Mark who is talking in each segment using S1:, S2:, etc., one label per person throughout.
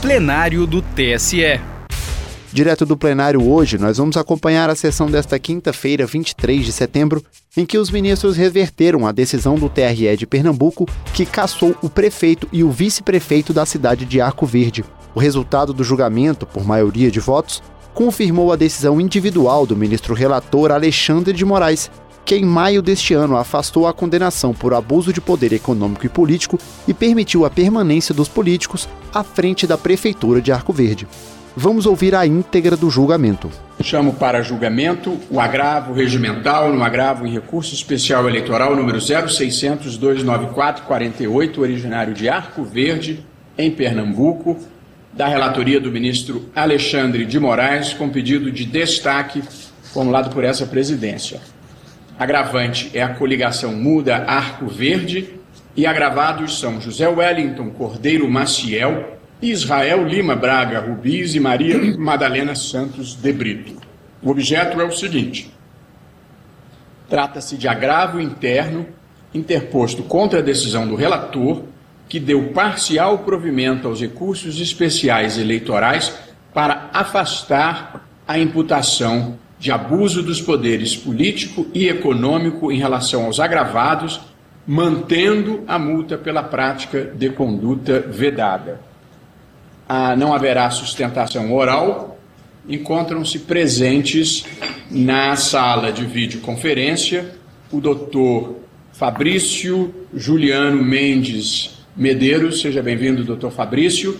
S1: plenário do TSE.
S2: Direto do plenário hoje, nós vamos acompanhar a sessão desta quinta-feira, 23 de setembro, em que os ministros reverteram a decisão do TRE de Pernambuco que cassou o prefeito e o vice-prefeito da cidade de Arco Verde. O resultado do julgamento, por maioria de votos, confirmou a decisão individual do ministro relator Alexandre de Moraes, que em maio deste ano afastou a condenação por abuso de poder econômico e político e permitiu a permanência dos políticos à frente da prefeitura de Arco Verde. Vamos ouvir a íntegra do julgamento.
S3: Chamo para julgamento o agravo regimental no agravo em recurso especial eleitoral número 0600-294-48, originário de Arco Verde, em Pernambuco, da relatoria do ministro Alexandre de Moraes, com pedido de destaque formulado por essa presidência. Agravante é a coligação muda Arco Verde e agravados são José Wellington Cordeiro Maciel, Israel Lima Braga Rubis e Maria Madalena Santos de Brito. O objeto é o seguinte: trata-se de agravo interno interposto contra a decisão do relator, que deu parcial provimento aos recursos especiais eleitorais para afastar a imputação de abuso dos poderes político e econômico em relação aos agravados, mantendo a multa pela prática de conduta vedada. Ah, não haverá sustentação oral, encontram-se presentes na sala de videoconferência o doutor Fabrício Juliano Mendes Medeiros, seja bem-vindo, doutor Fabrício,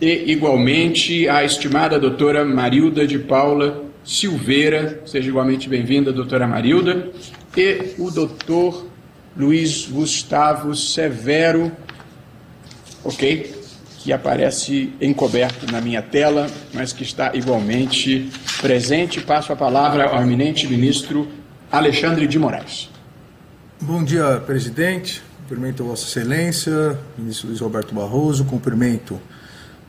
S3: e igualmente a estimada doutora Marilda de Paula Silveira, seja igualmente bem-vinda, doutora Marilda, e o doutor Luiz Gustavo Severo, ok? que aparece encoberto na minha tela, mas que está igualmente presente. Passo a palavra ao eminente ministro Alexandre de Moraes.
S4: Bom dia, presidente. Cumprimento Vossa Excelência, ministro Luiz Roberto Barroso, cumprimento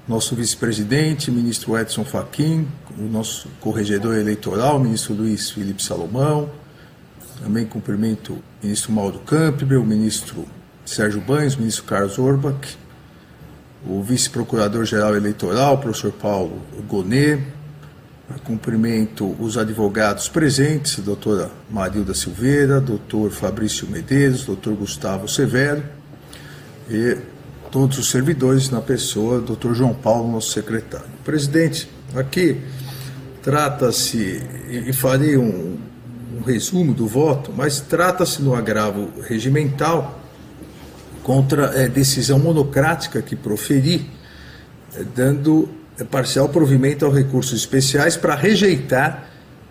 S4: nosso vice-presidente, ministro Edson Fachin, o nosso corregedor eleitoral, ministro Luiz Felipe Salomão, também cumprimento o ministro Mauro Campbell, o ministro Sérgio Banhos, o ministro Carlos Orbach, o vice-procurador-geral eleitoral, o professor Paulo Gonet, cumprimento os advogados presentes, a doutora Marilda Silveira, doutor Fabrício Medeiros, doutor Gustavo Severo e todos os servidores na pessoa, doutor João Paulo, nosso secretário. Presidente, aqui trata-se, e farei um, um resumo do voto, mas trata-se no agravo regimental contra é, decisão monocrática que proferi, é, dando é, parcial provimento aos recursos especiais para rejeitar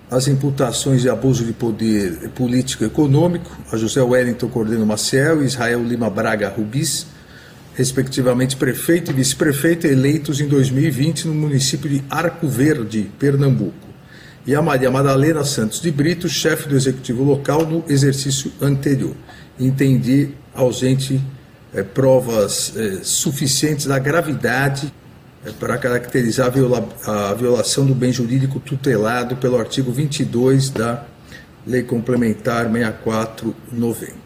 S4: as imputações de abuso de poder político e econômico a José Wellington Cordeno Maciel e Israel Lima Braga Rubis, respectivamente prefeito e vice-prefeito eleitos em 2020 no município de Arco Verde, Pernambuco, e a Maria Madalena Santos de Brito, chefe do executivo local no exercício anterior. Entendi ausente é, provas é, suficientes da gravidade é, para caracterizar a, viola, a, violação do bem jurídico tutelado pelo artigo 22 da Lei Complementar 6490.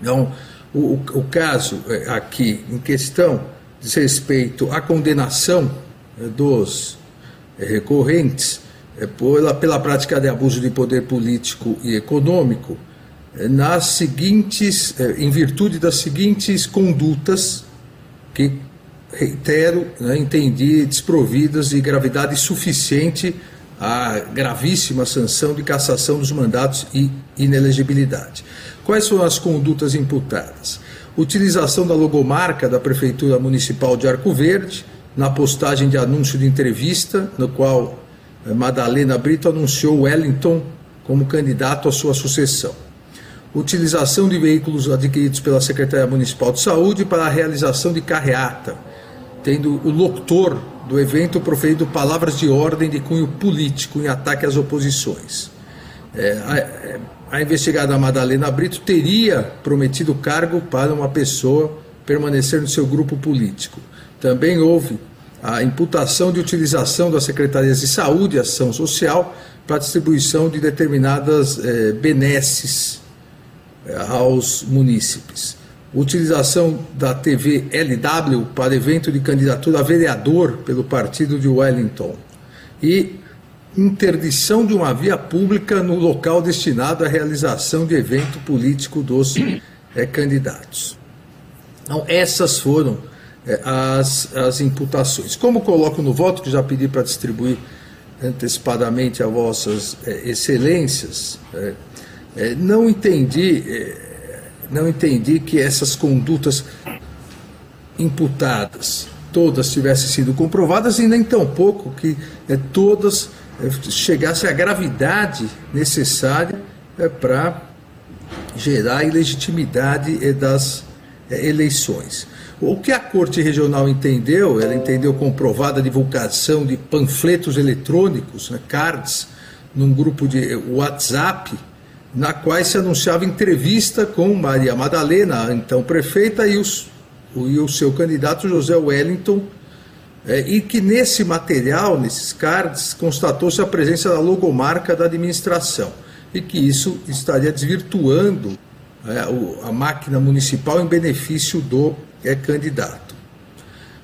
S4: Então, o, o caso é, aqui em questão diz respeito à condenação é, dos é, recorrentes pela, pela prática de abuso de poder político e econômico nas seguintes, eh, em virtude das seguintes condutas que, reitero, né, entendi desprovidas de gravidade suficiente à gravíssima sanção de cassação dos mandatos e inelegibilidade. Quais são as condutas imputadas? Utilização da logomarca da Prefeitura Municipal de Arco Verde na postagem de anúncio de entrevista, no qual eh, Madalena Brito anunciou Wellington como candidato à sua sucessão utilização de veículos adquiridos pela Secretaria Municipal de Saúde para a realização de carreata, tendo o locutor do evento proferido palavras de ordem de cunho político em ataque às oposições. É, a, é, a investigada Madalena Brito teria prometido cargo para uma pessoa permanecer no seu grupo político. Também houve a imputação de utilização das secretarias de saúde e ação social para distribuição de determinadas eh, benesses aos munícipes. Utilização da TV LW para evento de candidatura a vereador pelo partido de Wellington e interdição de uma via pública no local destinado à realização de evento político dos é, candidatos. Então, essas foram é, as, as imputações. Como coloco no voto, que já pedi para distribuir antecipadamente a vossas é, excelências, não entendi não entendi que essas condutas imputadas todas tivessem sido comprovadas e nem tampouco que é, todas é, chegassem à gravidade necessária é, para gerar a ilegitimidade das eleições. O que a Corte Regional entendeu, ela entendeu comprovada a divulgação de panfletos eletrônicos, né, cards, num grupo de WhatsApp, na qual se anunciava entrevista com Maria Madalena, então prefeita, e, os, e o seu candidato José Wellington, é, e que nesse material, nesses cards, constatou-se a presença da logomarca da administração, e que isso estaria desvirtuando é, o, a máquina municipal em benefício do é, candidato.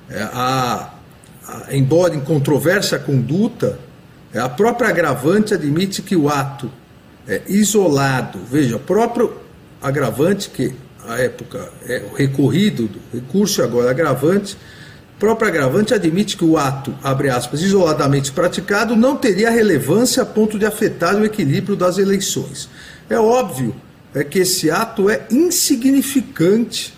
S4: É, a, a, embora em controvérsia a conduta, é, a própria agravante admite que o ato é, isolado. Veja, o próprio agravante, que a época é o recorrido do recurso, agora agravante, o próprio agravante admite que o ato, abre aspas, isoladamente praticado, não teria relevância a ponto de afetar o equilíbrio das eleições. É óbvio é que esse ato é insignificante,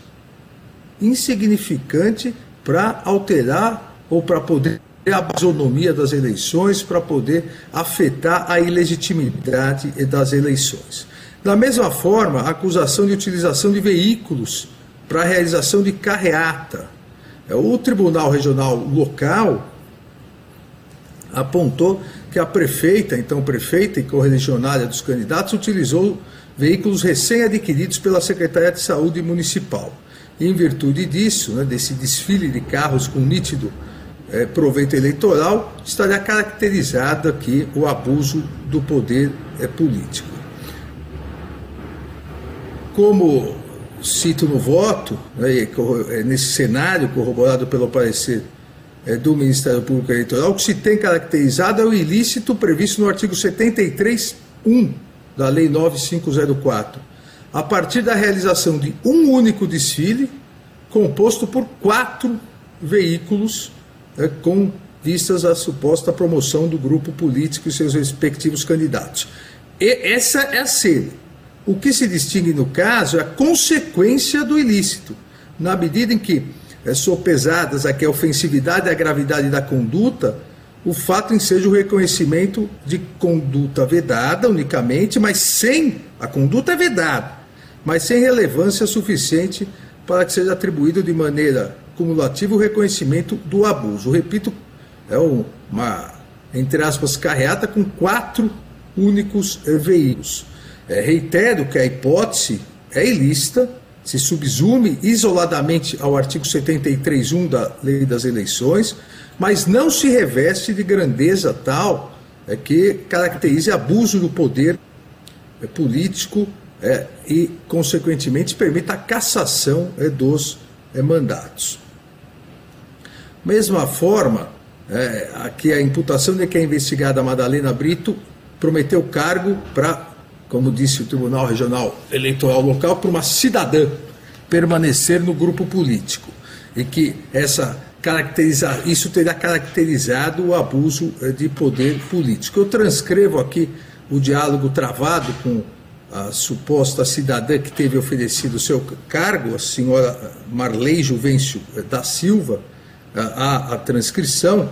S4: insignificante para alterar ou para poder a isonomia das eleições para poder afetar a ilegitimidade das eleições. Da mesma forma, a acusação de utilização de veículos para a realização de carreata. É, o Tribunal Regional Local apontou que a prefeita, então prefeita e correligionária dos candidatos, utilizou veículos recém-adquiridos pela Secretaria de Saúde Municipal. Em virtude disso, né, desse desfile de carros com nítido é, proveito eleitoral, estaria caracterizado aqui o abuso do poder é, político. Como cito no voto, né, é, nesse cenário corroborado pelo parecer é, do Ministério Público Eleitoral, o que se tem caracterizado é o ilícito previsto no artigo 73.1 da Lei 9504, a partir da realização de um único desfile, composto por quatro veículos né, com vistas à suposta promoção do grupo político e seus respectivos candidatos. E essa é a cena. O que se distingue no caso é a consequência do ilícito, na medida em que é, sopesadas aqui a ofensividade e a gravidade da conduta, o fato em seja o reconhecimento de conduta vedada unicamente, mas sem a conduta é vedada, mas sem relevância suficiente para que seja atribuído de maneira cumulativo reconhecimento do abuso. Repito, é uma, entre aspas, carreata com quatro únicos eh, veículos. É, reitero que a hipótese é ilícita, se subsume isoladamente ao artigo 73.1 da Lei das Eleições, mas não se reveste de grandeza tal é, que caracterize abuso do poder é, político é, e, consequentemente, permita a cassação é, dos é, mandatos. Mesma forma, é, aqui a imputação de que a investigada Madalena Brito prometeu cargo para, como disse o Tribunal Regional Eleitoral Local, para uma cidadã permanecer no grupo político. E que essa caracteriza, isso teria caracterizado o abuso é, de poder político. Eu transcrevo aqui o diálogo travado com a suposta cidadã que teve oferecido seu cargo, a senhora Marley Juvencio da Silva, a, a transcrição.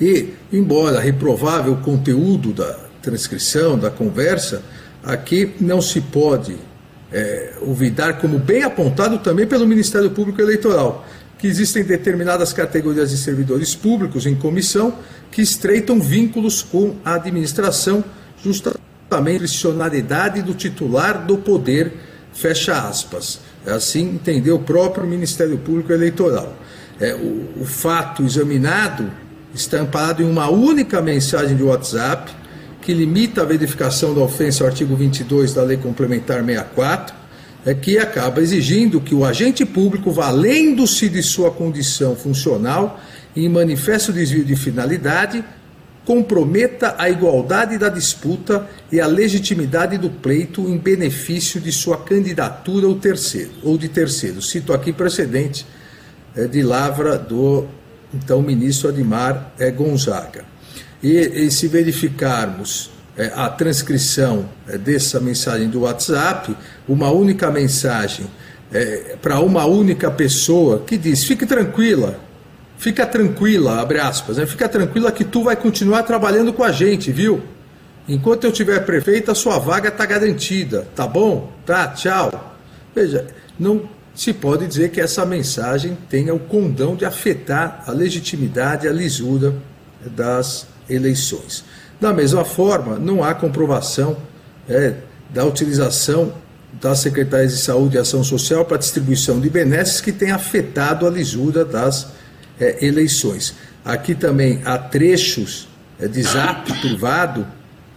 S4: E, embora reprovável o conteúdo da transcrição, da conversa, aqui não se pode é, olvidar, como bem apontado também pelo Ministério Público Eleitoral, que existem determinadas categorias de servidores públicos em comissão que estreitam vínculos com a administração, justamente a discricionalidade do titular do poder, fecha aspas. Assim entendeu o próprio Ministério Público Eleitoral. É, o, o fato examinado está amparado em uma única mensagem de WhatsApp que limita a verificação da ofensa ao artigo 22 da Lei Complementar 64 é que acaba exigindo que o agente público, valendo-se de sua condição funcional em manifesto desvio de finalidade, comprometa a igualdade da disputa e a legitimidade do pleito em benefício de sua candidatura ou terceiro ou de terceiro. Cito aqui precedente é, de lavra do então ministro Admar é, Gonzaga. E, e, se verificarmos é, a transcrição é, dessa mensagem do WhatsApp, uma única mensagem é, para uma única pessoa que diz: fique tranquila, fica tranquila, abre aspas, né? fica tranquila que tu vai continuar trabalhando com a gente, viu? Enquanto eu tiver prefeito, a sua vaga está garantida, tá bom? Tá, tchau. Veja, não se pode dizer que essa mensagem tenha o condão de afetar a legitimidade, a lisura das eleições. Da mesma forma, não há comprovação é, da utilização das secretárias de Saúde e Ação Social para distribuição de benesses que tenha afetado a lisura das é, eleições. Aqui também há trechos é, de zap privado,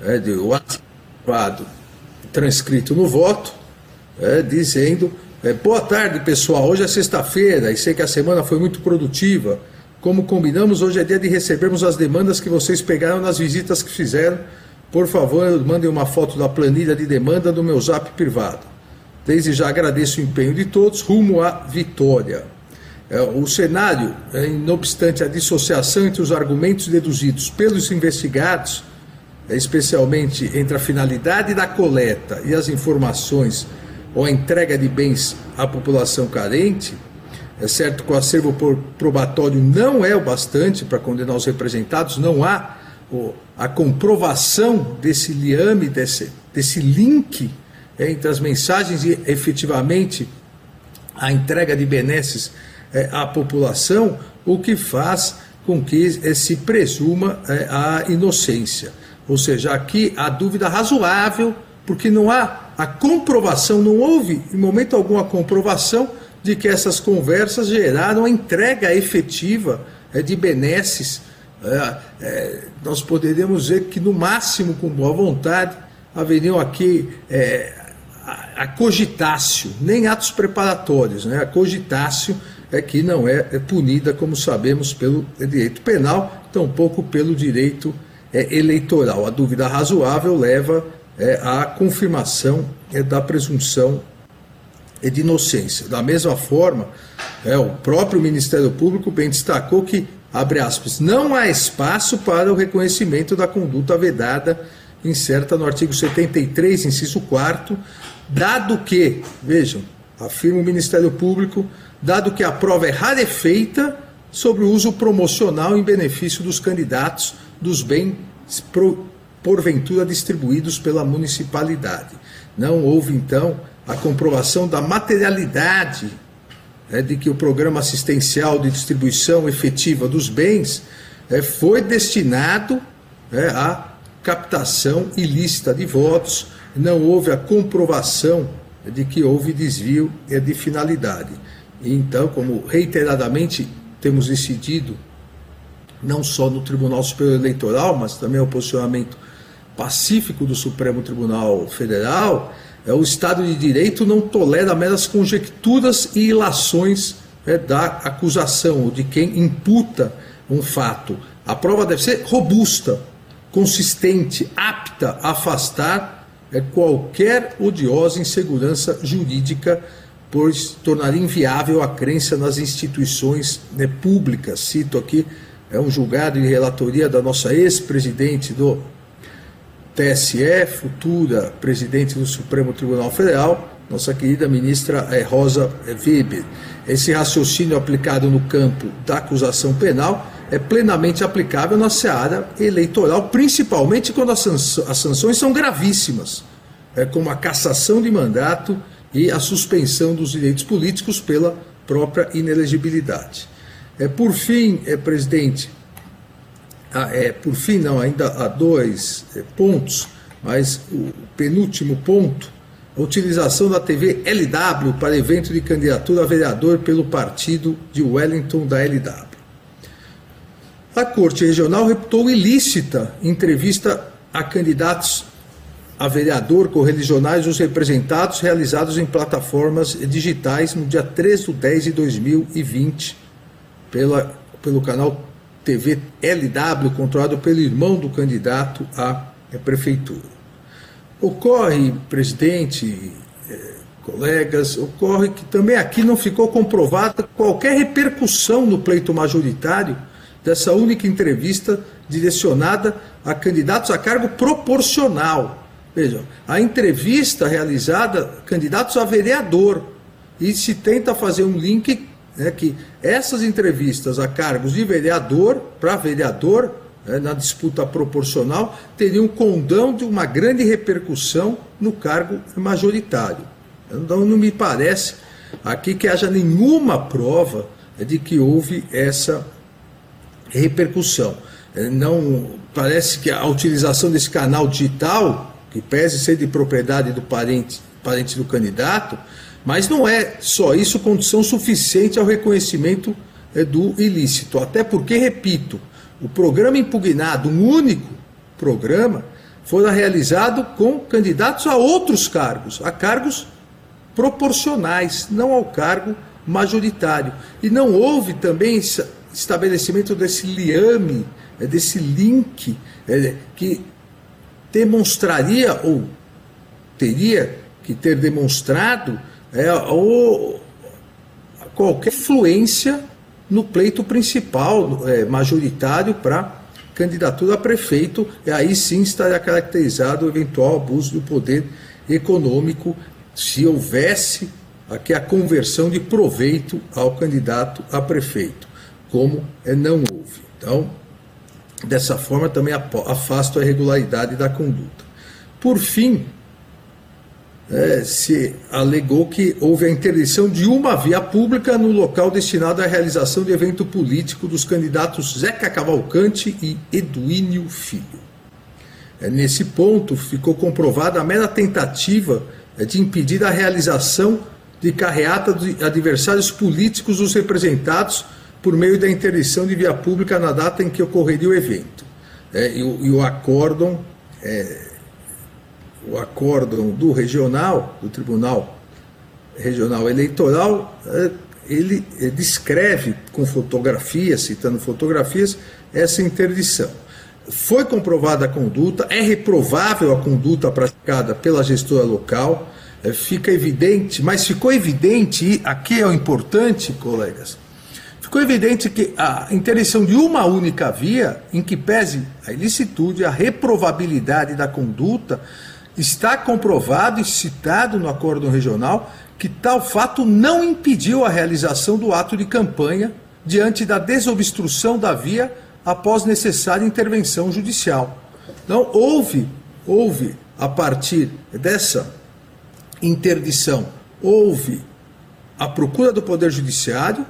S4: é, de WhatsApp privado, transcrito no voto, é, dizendo é, boa tarde, pessoal. Hoje é sexta-feira e sei que a semana foi muito produtiva. Como combinamos, hoje é dia de recebermos as demandas que vocês pegaram nas visitas que fizeram. Por favor, mandem uma foto da planilha de demanda do meu zap privado. Desde já agradeço o empenho de todos, rumo à vitória. É, o cenário, é, não obstante a dissociação entre os argumentos deduzidos pelos investigados, é, especialmente entre a finalidade da coleta e as informações ou a entrega de bens à população carente, é certo que o acervo probatório não é o bastante para condenar os representados, não há a comprovação desse liame, desse, desse link entre as mensagens e efetivamente a entrega de benesses é, à população, o que faz com que é, se presuma é, a inocência. Ou seja, aqui há dúvida razoável, porque não há a comprovação, não houve em momento algum a comprovação de que essas conversas geraram a entrega efetiva é, de benesses. É, é, nós poderíamos dizer que, no máximo, com boa vontade, haveriam aqui a cogitácio, nem atos preparatórios, né? a cogitácio é que não é, é punida, como sabemos, pelo direito penal, tampouco pelo direito é, eleitoral. A dúvida razoável leva é, a confirmação é, da presunção é, de inocência. Da mesma forma, é, o próprio Ministério Público bem destacou que, abre aspas, não há espaço para o reconhecimento da conduta vedada incerta no artigo 73, inciso 4, dado que, vejam, afirma o Ministério Público, dado que a prova é rarefeita sobre o uso promocional em benefício dos candidatos dos bens pro, porventura distribuídos pela municipalidade. Não houve, então, a comprovação da materialidade é, de que o programa assistencial de distribuição efetiva dos bens é, foi destinado é, à captação ilícita de votos, não houve a comprovação de que houve desvio de finalidade. E, então, como reiteradamente temos decidido, não só no Tribunal Superior Eleitoral, mas também o posicionamento pacífico do Supremo Tribunal Federal, é, o Estado de Direito não tolera meras conjecturas e ilações é, da acusação ou de quem imputa um fato. A prova deve ser robusta, consistente, apta a afastar é, qualquer odiosa insegurança jurídica, pois tornaria inviável a crença nas instituições né, públicas. Cito aqui é um julgado de relatoria da nossa ex-presidente do TSE, futura presidente do Supremo Tribunal Federal, nossa querida ministra eh, Rosa Weber. Esse raciocínio aplicado no campo da acusação penal é plenamente aplicável na seara eleitoral, principalmente quando as, sanções são gravíssimas, é, como a cassação de mandato e a suspensão dos direitos políticos pela própria inelegibilidade. É, por fim, é, presidente, ah, é, por fim, não, ainda há dois é, pontos, mas o penúltimo ponto, a utilização da TV LW para evento de candidatura a vereador pelo partido de Wellington da LW. A Corte Regional reputou ilícita entrevista a candidatos a vereador, correligionais, os representados realizados em plataformas digitais no dia 3 de 10 de 2020, pela, pelo canal TV LW, controlado pelo irmão do candidato à prefeitura. Ocorre, presidente, eh, colegas, ocorre que também aqui não ficou comprovada qualquer repercussão no pleito majoritário dessa única entrevista direcionada a candidatos a cargo proporcional. Vejam, a entrevista realizada candidatos a vereador e se tenta fazer um link né, que essas entrevistas a cargos de vereador para vereador né, na disputa proporcional teriam condão de uma grande repercussão no cargo majoritário. Então não me parece aqui que haja nenhuma prova de que houve essa repercussão. Não parece que a utilização desse canal digital, que pese ser de propriedade do parente, parente do candidato, mas não é só isso condição suficiente ao reconhecimento é, do ilícito. Até porque, repito, o programa impugnado, um único programa, foi realizado com candidatos a outros cargos, a cargos proporcionais, não ao cargo majoritário. E não houve também estabelecimento desse liame, é, desse link, é, que demonstraria ou teria que ter demonstrado é, ou qualquer influência no pleito principal, é, majoritário, para candidatura a prefeito, e aí sim estaria caracterizado o eventual abuso do poder econômico se houvesse aqui a conversão de proveito ao candidato a prefeito, como é, não houve. Então, dessa forma também afasta a irregularidade da conduta. Por fim, é, se alegou que houve a interdição de uma via pública no local destinado à realização de evento político dos candidatos Zeca Cavalcante e Eduínio Filho. É, nesse ponto, ficou comprovada a mera tentativa é, de impedir a realização de carreata de adversários políticos dos representados por meio da interdição de via pública na data em que ocorreria o evento. É, e, o, e, o acórdão é, o acórdão do regional, do Tribunal Regional Eleitoral, é, ele descreve com fotografias, citando fotografias, essa interdição. Foi comprovada a conduta, é reprovável a conduta praticada pela gestora local, é, fica evidente, mas ficou evidente, e aqui é o importante, colegas, ficou evidente que a interdição de uma única via, em que pese a ilicitude, a reprovabilidade da conduta, Está comprovado e citado no acordo regional que tal fato não impediu a realização do ato de campanha diante da desobstrução da via após necessária intervenção judicial. Então, houve, houve, a partir dessa interdição, houve a procura do Poder Judiciário,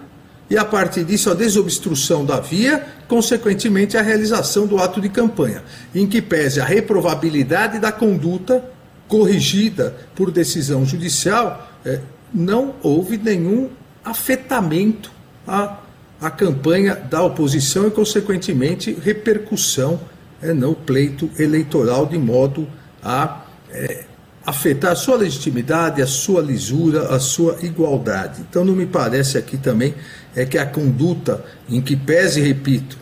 S4: e a partir disso a desobstrução da via, consequentemente a realização do ato de campanha, em que pese a reprovabilidade da conduta corrigida por decisão judicial, é, não houve nenhum afetamento à, à campanha da oposição e, consequentemente, repercussão é, no pleito eleitoral, de modo a é, afetar a sua legitimidade, a sua lisura, a sua igualdade. Então, não me parece aqui também é que a conduta em que pese, repito,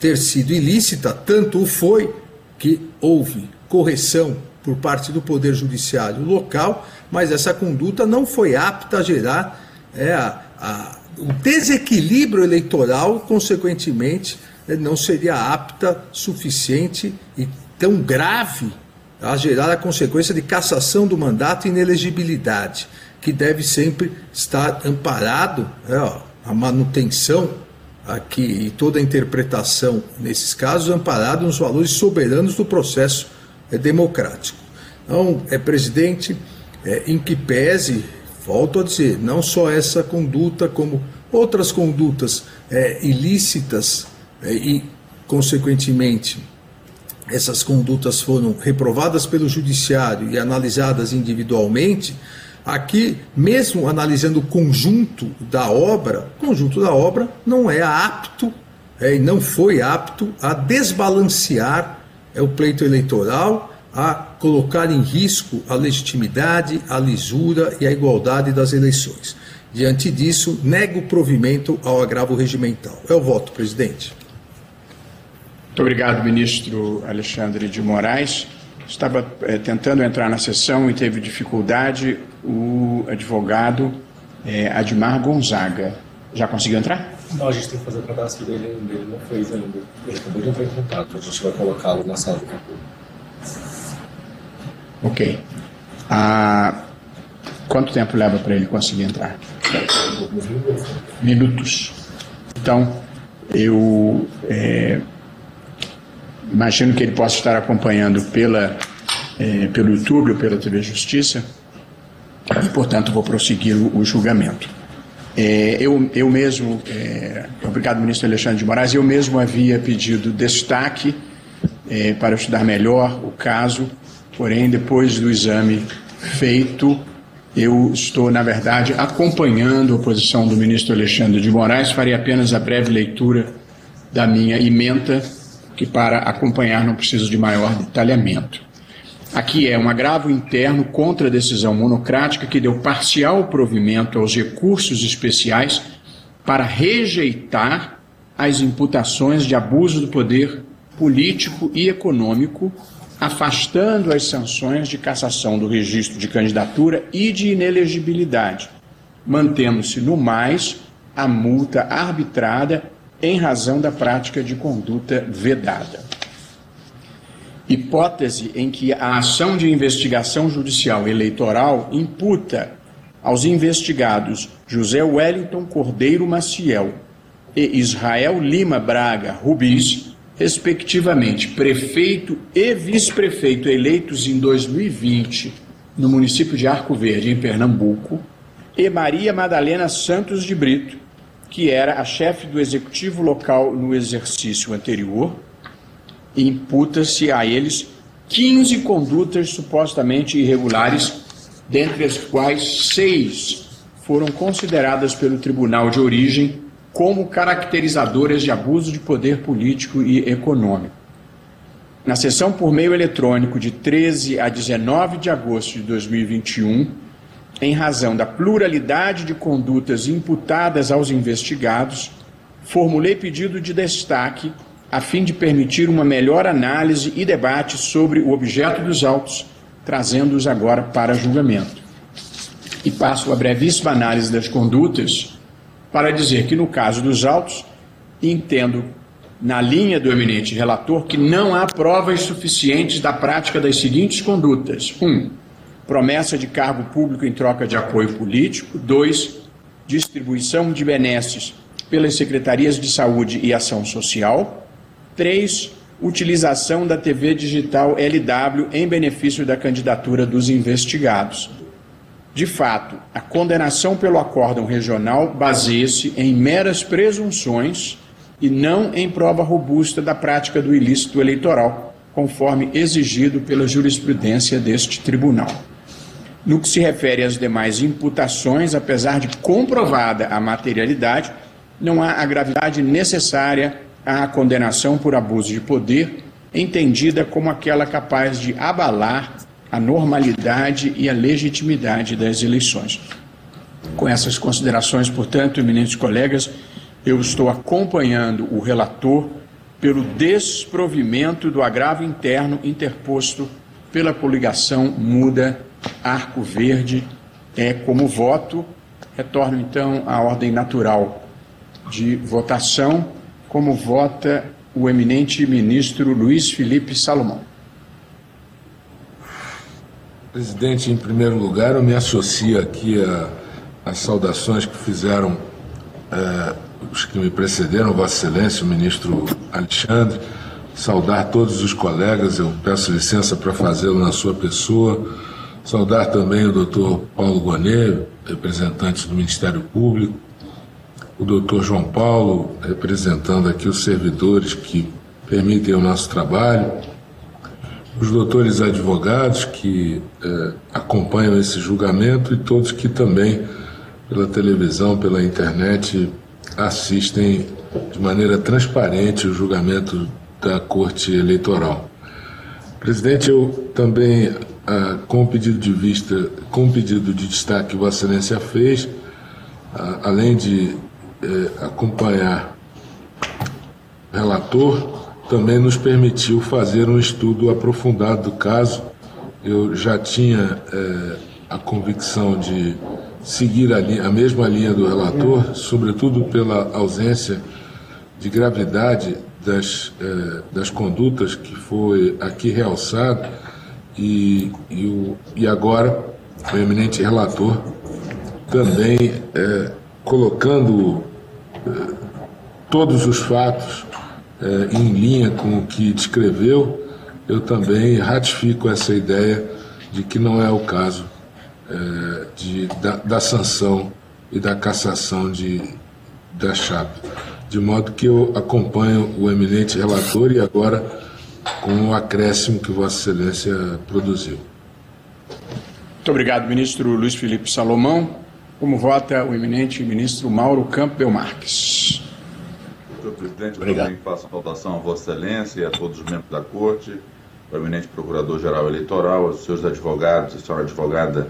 S4: ter sido ilícita, tanto o foi que houve correção por parte do Poder Judiciário local, mas essa conduta não foi apta a gerar é, a, a, o desequilíbrio eleitoral, consequentemente, não seria apta, suficiente e tão grave a gerar a consequência de cassação do mandato e inelegibilidade, que deve sempre estar amparado, é, ó, a manutenção aqui e toda a interpretação nesses casos amparado nos valores soberanos do processo é, democrático. Então, é presidente, é, em que pese, volto a dizer, não só essa conduta, como outras condutas é, ilícitas é, e, consequentemente, essas condutas foram reprovadas pelo judiciário e analisadas individualmente, aqui, mesmo analisando o conjunto da obra, o conjunto da obra não é apto é, e não foi apto a desbalancear é, o pleito eleitoral, a colocar em risco a legitimidade, a lisura e a igualdade das eleições. Diante disso, nego o provimento ao agravo regimental. É o voto, presidente.
S3: Muito obrigado, ministro Alexandre de Moraes. Estava é, tentando entrar na sessão e teve dificuldade o advogado é, Admar Gonzaga. Já conseguiu entrar?
S5: Não, a gente tem que fazer o cadastro dele, ele não fez ainda. Ele acabou de entrar em contato, a gente vai colocá-lo na sala pouco.
S3: Ok. Ah, quanto tempo leva para ele conseguir entrar? Minutos. Então, eu é, imagino que ele possa estar acompanhando pela, é, pelo YouTube ou pela TV Justiça e, portanto, vou prosseguir o, o julgamento. É, eu, eu mesmo, é, obrigado, ministro Alexandre de Moraes, eu mesmo havia pedido destaque é, para estudar melhor o caso Porém, depois do exame feito, eu estou, na verdade, acompanhando a posição do ministro Alexandre de Moraes. Farei apenas a breve leitura da minha emenda, que para acompanhar não preciso de maior detalhamento. Aqui é um agravo interno contra a decisão monocrática que deu parcial provimento aos recursos especiais para rejeitar as imputações de abuso do poder político e econômico afastando as sanções de cassação do registro de candidatura e de inelegibilidade, mantendo-se no mais a multa arbitrada em razão da prática de conduta vedada. Hipótese em que a ação de investigação judicial eleitoral imputa aos investigados José Wellington Cordeiro Maciel e Israel Lima Braga Rubis respectivamente, prefeito e vice-prefeito eleitos em 2020 no município de Arco Verde, em Pernambuco, e Maria Madalena Santos de Brito, que era a chefe do executivo local no exercício anterior, imputa-se a eles 15 condutas supostamente irregulares, dentre as quais seis foram consideradas pelo tribunal de origem como caracterizadoras de abuso de poder político e econômico. Na sessão por meio eletrônico de 13 a 19 de agosto de 2021, em razão da pluralidade de condutas imputadas aos investigados, formulei pedido de destaque a fim de permitir uma melhor análise e debate sobre o objeto dos autos, trazendo-os agora para julgamento. E passo a brevíssima análise das condutas para dizer que, no caso dos autos, entendo, na linha do eminente relator, que não há provas suficientes da prática das seguintes condutas: 1. Um, promessa de cargo público em troca de apoio político. 2. Distribuição de benesses pelas secretarias de saúde e ação social. 3. Utilização da TV digital LW em benefício da candidatura dos investigados. De fato, a condenação pelo acórdão regional baseia-se em meras presunções e não em prova robusta da prática do ilícito eleitoral, conforme exigido pela jurisprudência deste tribunal. No que se refere às demais imputações, apesar de comprovada a materialidade, não há a gravidade necessária à condenação por abuso de poder, entendida como aquela capaz de abalar a normalidade e a legitimidade das eleições. Com essas considerações, portanto, eminentes colegas, eu estou acompanhando o relator pelo desprovimento do agravo interno interposto pela coligação Muda Arco Verde é como voto. Retorno então à ordem natural de votação, como vota o eminente ministro Luiz Felipe Salomão.
S6: Presidente, em primeiro lugar, eu me associo aqui às saudações que fizeram é, os que me precederam, Vossa Excelência, o ministro Alexandre, saudar todos os colegas, eu peço licença para fazê-lo na sua pessoa, saudar também o doutor Paulo Gonet, representante do Ministério Público, o doutor João Paulo, representando aqui os servidores que permitem o nosso trabalho, os doutores advogados que eh, acompanham esse julgamento e todos que também, pela televisão, pela internet, assistem de maneira transparente o julgamento da Corte Eleitoral. Presidente, eu também, ah, com o pedido de vista, com o pedido de destaque que Vossa Excelência fez, ah, além de eh, acompanhar o relator, também nos permitiu fazer um estudo aprofundado do caso. Eu já tinha eh, a convicção de seguir a, linha, a mesma linha do relator, sobretudo pela ausência de gravidade das, eh, das condutas que foi aqui realçado e, e, o, e agora o eminente relator também eh, colocando eh, todos os fatos eh, em linha com o que descreveu, eu também ratifico essa ideia de que não é o caso eh, de, da, da sanção e da cassação de, da chapa. De modo que eu acompanho o eminente relator e agora com o acréscimo que Vossa Excelência produziu.
S3: Muito obrigado, ministro Luiz Felipe Salomão. Como vota o eminente ministro Mauro Campbell Marques?
S7: Senhor presidente, eu também faço a saudação a Vossa Excelência e a todos os membros da Corte, ao eminente Procurador-Geral Eleitoral, aos seus advogados, a senhora advogada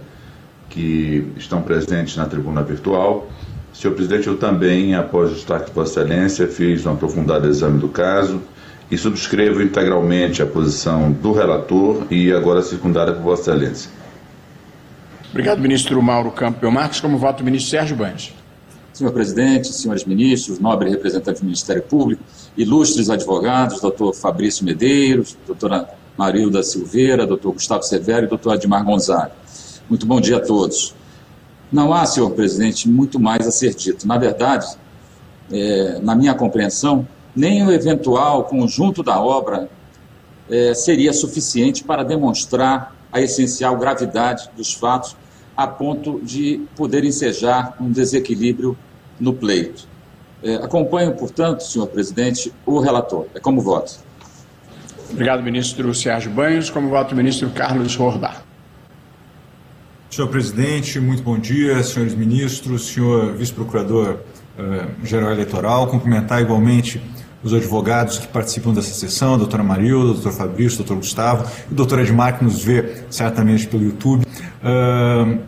S7: que estão presentes na tribuna virtual. Senhor presidente, eu também, após o destaque de Vossa Excelência, fiz um aprofundado exame do caso e subscrevo integralmente a posição do relator e agora secundada por Vossa Excelência.
S3: Obrigado, ministro Mauro Campbell Marques. Como vota o ministro Sérgio Bandes?
S8: Senhor presidente, senhores ministros, nobre representante do Ministério Público, ilustres advogados, doutor Fabrício Medeiros, doutora Marilda Silveira, doutor Gustavo Severo e doutor Admar Gonzaga. Muito bom dia a todos. Não há, senhor presidente, muito mais a ser dito. Na verdade, é, na minha compreensão, nem o eventual conjunto da obra é, seria suficiente para demonstrar a essencial gravidade dos fatos a ponto de poder ensejar um desequilíbrio no pleito. É, acompanho, portanto, senhor presidente, o relator. É como voto.
S3: Obrigado, ministro Sérgio Banhos. Como voto ministro Carlos Rorbach.
S9: Senhor presidente, muito bom dia, senhores ministros, senhor vice-procurador-geral uh, eleitoral. Cumprimentar igualmente os advogados que participam dessa sessão, a doutora Marilda, o doutor Fabrício, o doutor Gustavo, o doutor Edmar, que nos vê certamente pelo YouTube. Uh,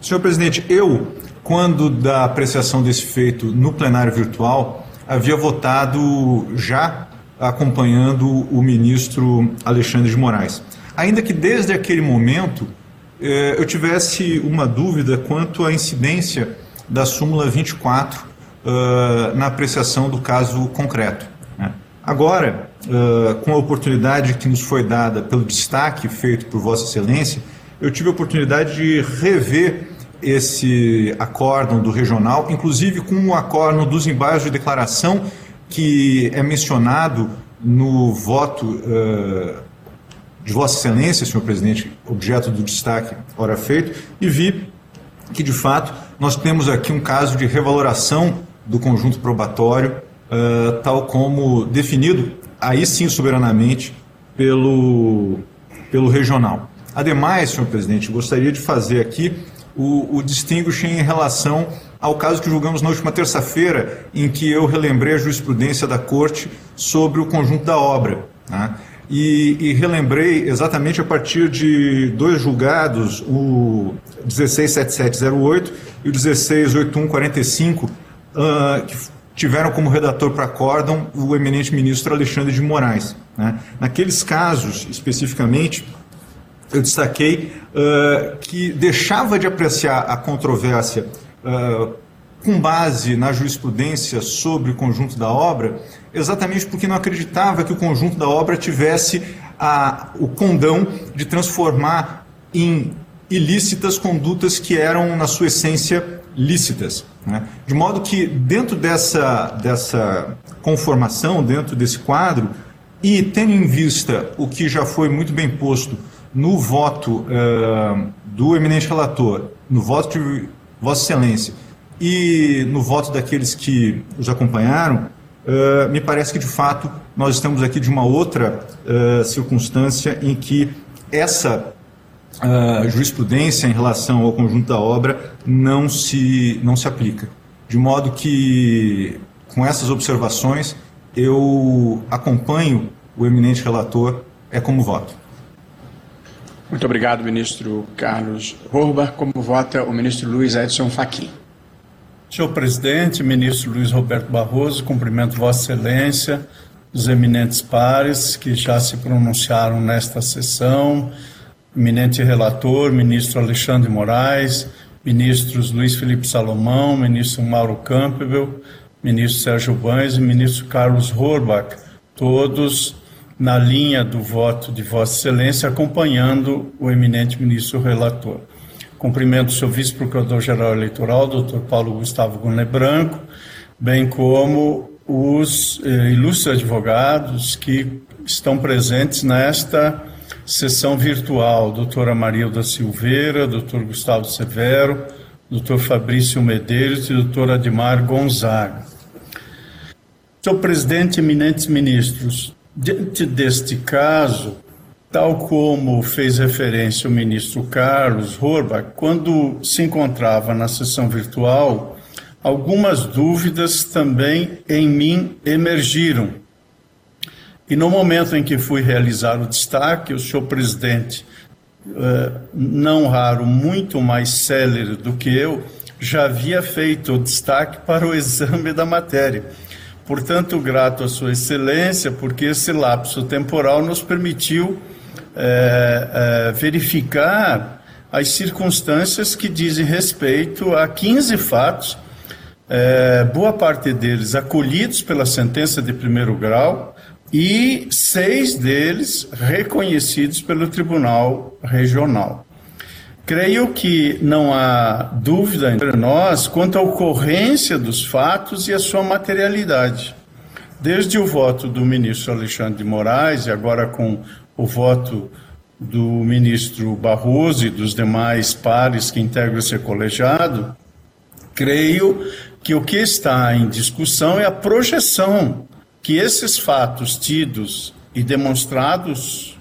S9: senhor presidente, eu, quando da apreciação desse feito no plenário virtual, havia votado já acompanhando o ministro Alexandre de Moraes. Ainda que desde aquele momento eh, eu tivesse uma dúvida quanto à incidência da súmula 24 uh, na apreciação do caso concreto. Né? Agora, uh, com a oportunidade que nos foi dada pelo destaque feito por Vossa Excelência, eu tive a oportunidade de rever esse acórdão do regional, inclusive com o acórdão dos embargos de declaração que é mencionado no voto uh, de Vossa Excelência, senhor presidente, objeto do destaque ora feito, e vi que, de fato, nós temos aqui um caso de revaloração do conjunto probatório, uh, tal como definido, aí sim soberanamente, pelo, pelo regional. Ademais, senhor presidente, gostaria de fazer aqui o, o em relação ao caso que julgamos na última terça-feira, em que eu relembrei a jurisprudência da Corte sobre o conjunto da obra. Né? E, e, relembrei exatamente a partir de dois julgados, o 167708 e o 168145, uh, que tiveram como redator para acórdão o eminente ministro Alexandre de Moraes. Né? Naqueles casos, especificamente, eu destaquei uh, que deixava de apreciar a controvérsia uh, com base na jurisprudência sobre o conjunto da obra, exatamente porque não acreditava que o conjunto da obra tivesse a, o condão de transformar em ilícitas condutas que eram, na sua essência, lícitas. Né? De modo que, dentro dessa, dessa conformação, dentro desse quadro, e tendo em vista o que já foi muito bem posto no voto uh, do eminente relator, no voto de Vossa Excelência e no voto daqueles que os acompanharam, uh, me parece que de fato nós estamos aqui de uma outra uh, circunstância em que essa uh, jurisprudência em relação ao conjunto da obra não se, não se aplica. De modo que, com essas observações, eu acompanho o eminente relator
S4: É como voto.
S3: Muito obrigado, ministro Carlos Horba. Como vota o ministro Luiz Edson Fachin?
S10: Senhor presidente, ministro Luiz Roberto Barroso, cumprimento Vossa Excelência, os eminentes pares que já se pronunciaram nesta sessão, eminente relator, ministro Alexandre Moraes, ministros Luiz Felipe Salomão, ministro Mauro Campbell, ministro Sérgio Banhes e ministro Carlos Horbach, todos na linha do voto de Vossa Excelência, acompanhando o eminente ministro relator. Cumprimento o seu vice-procurador-geral eleitoral, doutor Paulo Gustavo Gunne Branco, bem como os eh, ilustres advogados que estão presentes nesta sessão virtual, doutora Marilda Silveira, doutor Gustavo Severo, doutor Fabrício Medeiros e doutor Admar Gonzaga. Senhor presidente, eminentes ministros, diante deste caso, tal como fez referência o ministro Carlos Horbach, quando se encontrava na sessão virtual, algumas dúvidas também em mim emergiram e no momento em que fui realizar o destaque, o senhor presidente, eh, não raro, muito mais célere do que eu, já havia feito o destaque para o exame da matéria. Portanto, grato à Sua Excelência, porque esse lapso temporal nos permitiu é, é, verificar as circunstâncias que dizem respeito a 15 fatos, é, boa parte deles acolhidos pela sentença de primeiro grau, e seis deles reconhecidos pelo Tribunal Regional. Creio que não há dúvida entre nós quanto à ocorrência dos fatos e a sua materialidade. Desde o voto do ministro Alexandre de Moraes e agora com o voto do ministro Barroso e dos demais pares que integram esse colegiado, creio que o que está em discussão é a projeção que esses fatos tidos e demonstrados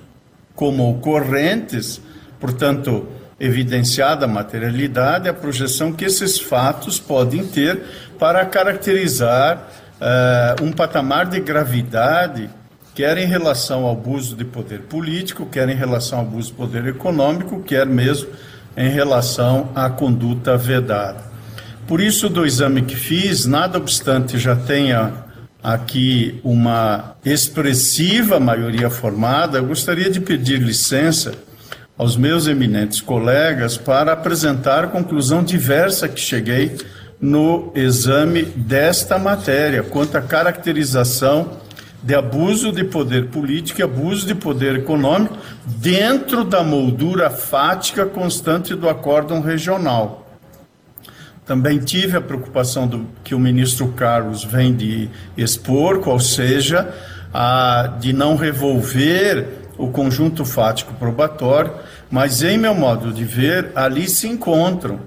S10: como ocorrentes, portanto, evidenciada a materialidade, a projeção que esses fatos podem ter para caracterizar uh, um patamar de gravidade, quer em relação ao abuso de poder político, quer em relação ao abuso de poder econômico, quer mesmo em relação à conduta vedada. Por isso, do exame que fiz, nada obstante já tenha aqui uma expressiva maioria formada, eu gostaria de pedir licença aos meus eminentes colegas para apresentar a conclusão diversa que cheguei no exame desta matéria, quanto à caracterização de abuso de poder político e abuso de poder econômico dentro da moldura fática constante do acórdão regional. Também tive a preocupação do que o ministro Carlos vem de expor, qual seja, a, de não revolver o conjunto fático probatório, mas, em meu modo de ver, ali se encontram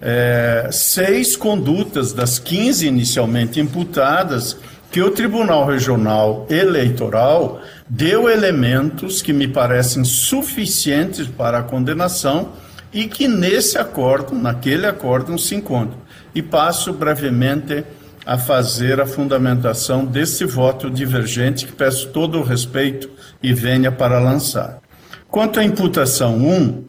S10: é, seis condutas das 15 inicialmente imputadas que o Tribunal Regional Eleitoral deu elementos que me parecem suficientes para a condenação e que nesse acordo, naquele acordo, se encontram. E passo brevemente a fazer a fundamentação desse voto divergente que peço todo o respeito e venha para lançar. Quanto à imputação 1,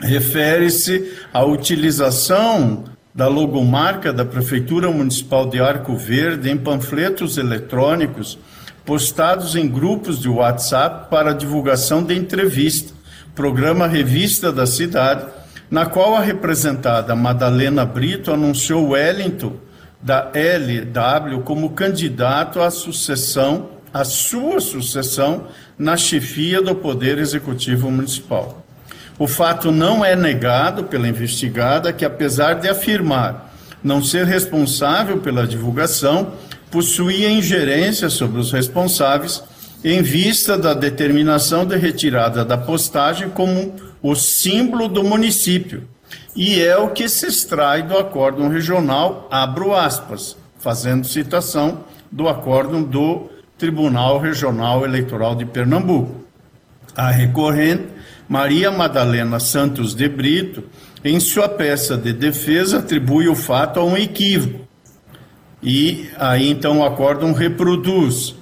S10: refere-se à utilização da logomarca da Prefeitura Municipal de Arco Verde em panfletos eletrônicos postados em grupos de WhatsApp para divulgação de entrevista, programa Revista da Cidade, na qual a representada Madalena Brito anunciou Wellington da LW como candidato à sucessão, à sua sucessão na chefia do Poder Executivo Municipal. O fato não é negado pela investigada que, apesar de afirmar não ser responsável pela divulgação, possuía ingerência sobre os responsáveis em vista da determinação de retirada da postagem como o símbolo do município. E é o que se extrai do acórdão regional, abro aspas, fazendo citação do acórdão do Tribunal Regional Eleitoral de Pernambuco. A recorrente Maria Madalena Santos de Brito, em sua peça de defesa, atribui o fato a um equívoco. E aí então o acórdão reproduz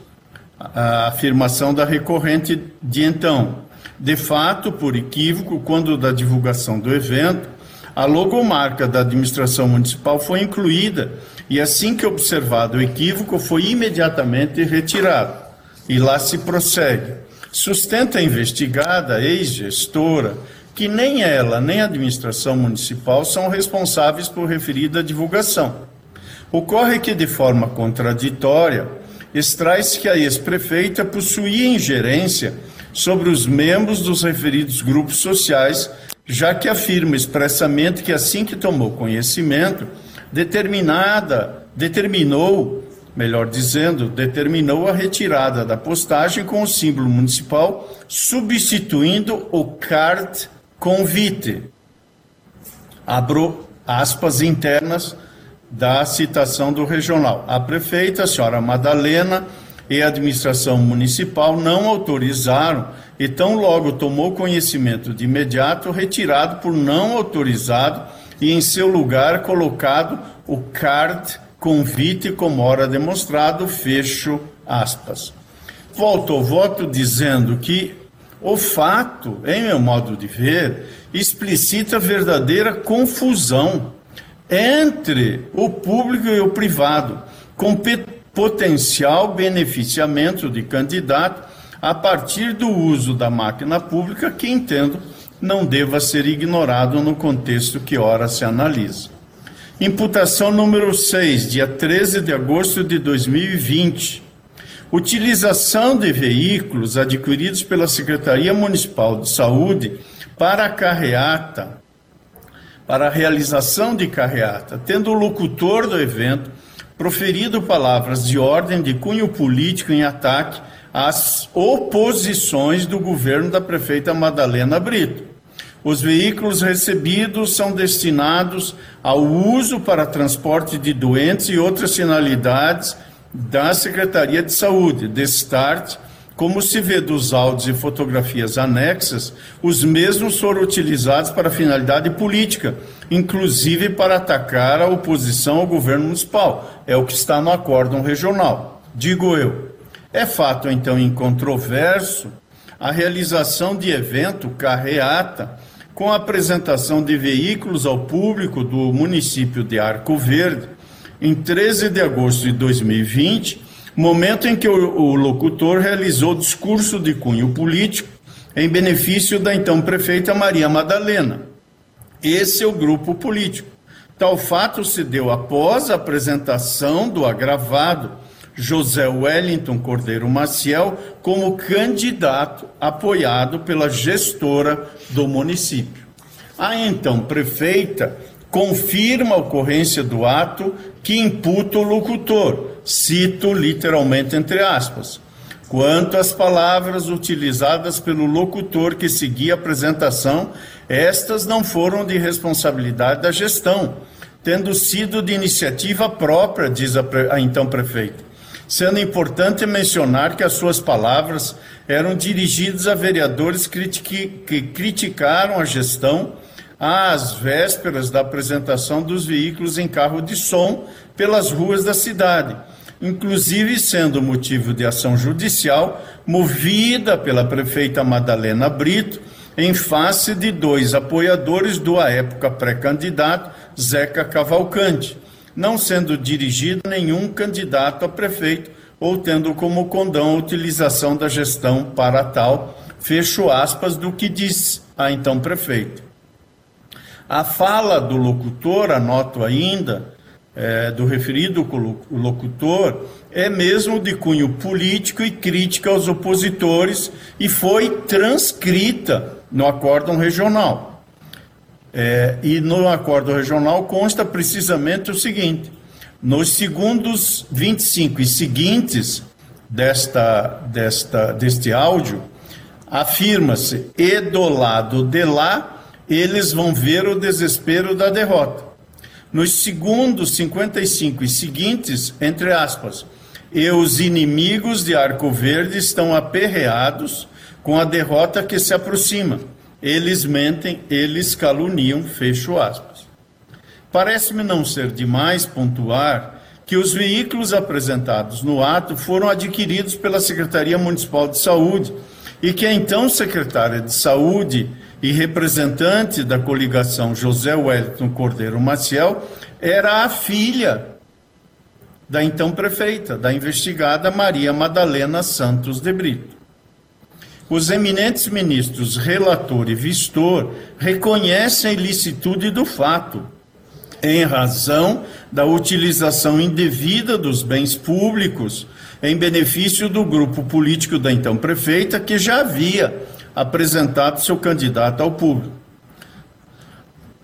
S10: a afirmação da recorrente de então. De fato, por equívoco, quando da divulgação do evento, a logomarca da administração municipal foi incluída e assim que observado o equívoco foi imediatamente retirado. E lá se prossegue. Sustenta a investigada, ex-gestora, que nem ela nem a administração municipal são responsáveis por referida divulgação. Ocorre que, de forma contraditória, extrai-se que a ex-prefeita possuía ingerência sobre os membros dos referidos grupos sociais, já que afirma expressamente que assim que tomou conhecimento, determinada, determinou, melhor dizendo, determinou a retirada da postagem com o símbolo municipal, substituindo o card convite. Abro aspas internas da citação do regional. A prefeita, a senhora Madalena, e a administração municipal não autorizaram e tão logo tomou conhecimento de imediato, retirado por não autorizado e em seu lugar colocado o card convite como hora demonstrado, fecho aspas. Volto ao voto dizendo que o fato, em meu modo de ver, explicita verdadeira confusão entre o público e o privado, com potencial beneficiamento de candidato a partir do uso da máquina pública, que entendo não deva ser ignorado no contexto que ora se analisa. Imputação número 6, dia 13 de agosto de 2020. Utilização de veículos adquiridos pela Secretaria Municipal de Saúde para a carreata para a realização de carreata, tendo o locutor do evento proferido palavras de ordem de cunho político em ataque às oposições do governo da prefeita Madalena Brito. Os veículos recebidos são destinados ao uso para transporte de doentes e outras finalidades da Secretaria de Saúde, Destarte, como se vê dos áudios e fotografias anexas, os mesmos foram utilizados para finalidade política, inclusive para atacar a oposição ao governo municipal. É o que está no acórdão regional. Digo eu. É fato, então, incontroverso a realização de evento carreata com a apresentação de veículos ao público do município de Arco Verde em 13 de agosto de 2020 momento em que o, o locutor realizou discurso de cunho político em benefício da então prefeita Maria Madalena. Esse é o grupo político. Tal fato se deu após a apresentação do agravado José Wellington Cordeiro Maciel como candidato apoiado pela gestora do município. A então prefeita confirma a ocorrência do ato que imputa o locutor, cito literalmente entre aspas. Quanto às palavras utilizadas pelo locutor que seguia a apresentação, estas não foram de responsabilidade da gestão, tendo sido de iniciativa própria, diz a, a então prefeita. Sendo importante mencionar que as suas palavras eram dirigidas a vereadores que criticaram a gestão às vésperas da apresentação dos veículos em carro de som pelas ruas da cidade, inclusive sendo motivo de ação judicial movida pela prefeita Madalena Brito em face de dois apoiadores do à época pré-candidato Zeca Cavalcante, não sendo dirigido nenhum candidato a prefeito ou tendo como condão a utilização da gestão para tal, fecho aspas do que diz a então prefeito. A fala do locutor, anoto ainda, é, do referido locutor, é mesmo de cunho político e crítica aos opositores e foi transcrita no acórdão regional. É, e no acórdão regional consta precisamente o seguinte: nos segundos 25 e seguintes desta, desta, deste áudio, afirma-se, e do lado de lá eles vão ver o desespero da derrota. Nos segundos 55 e seguintes, entre aspas, e os inimigos de Arco Verde estão aperreados com a derrota que se aproxima. Eles mentem, eles caluniam, fecho aspas. Parece-me não ser demais pontuar que os veículos apresentados no ato foram adquiridos pela Secretaria Municipal de Saúde e que a então secretária de Saúde e representante da coligação José Wellington Cordeiro Maciel era a filha da então prefeita, da investigada Maria Madalena Santos de Brito. Os eminentes ministros relator e vistor reconhecem a ilicitude do fato em razão da utilização indevida dos bens públicos em benefício do grupo político da então prefeita, que já havia apresentado seu candidato ao público.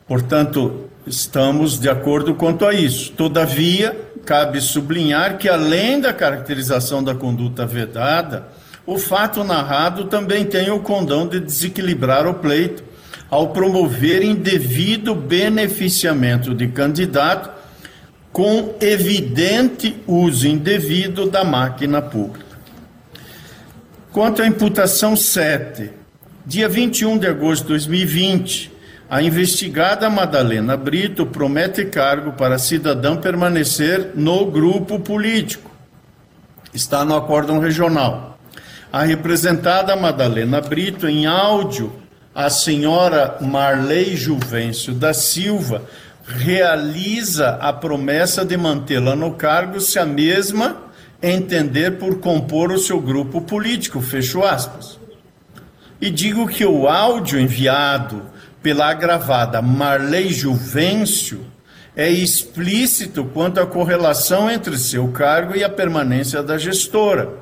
S10: Portanto, estamos de acordo quanto a isso. Todavia, cabe sublinhar que, além da caracterização da conduta vedada, o fato narrado também tem o condão de desequilibrar o pleito ao promover indevido beneficiamento de candidato com evidente uso indevido da máquina pública. Quanto à imputação 7, dia 21 de agosto de 2020, a investigada Madalena Brito promete cargo para cidadão permanecer no grupo político. Está no acórdão regional. A representada Madalena Brito, em áudio a senhora Marley Juvencio da Silva realiza a promessa de mantê-la no cargo se a mesma entender por compor o seu grupo político, fecho aspas. E digo que o áudio enviado pela agravada Marley Juvencio é explícito quanto à correlação entre seu cargo e a permanência da gestora,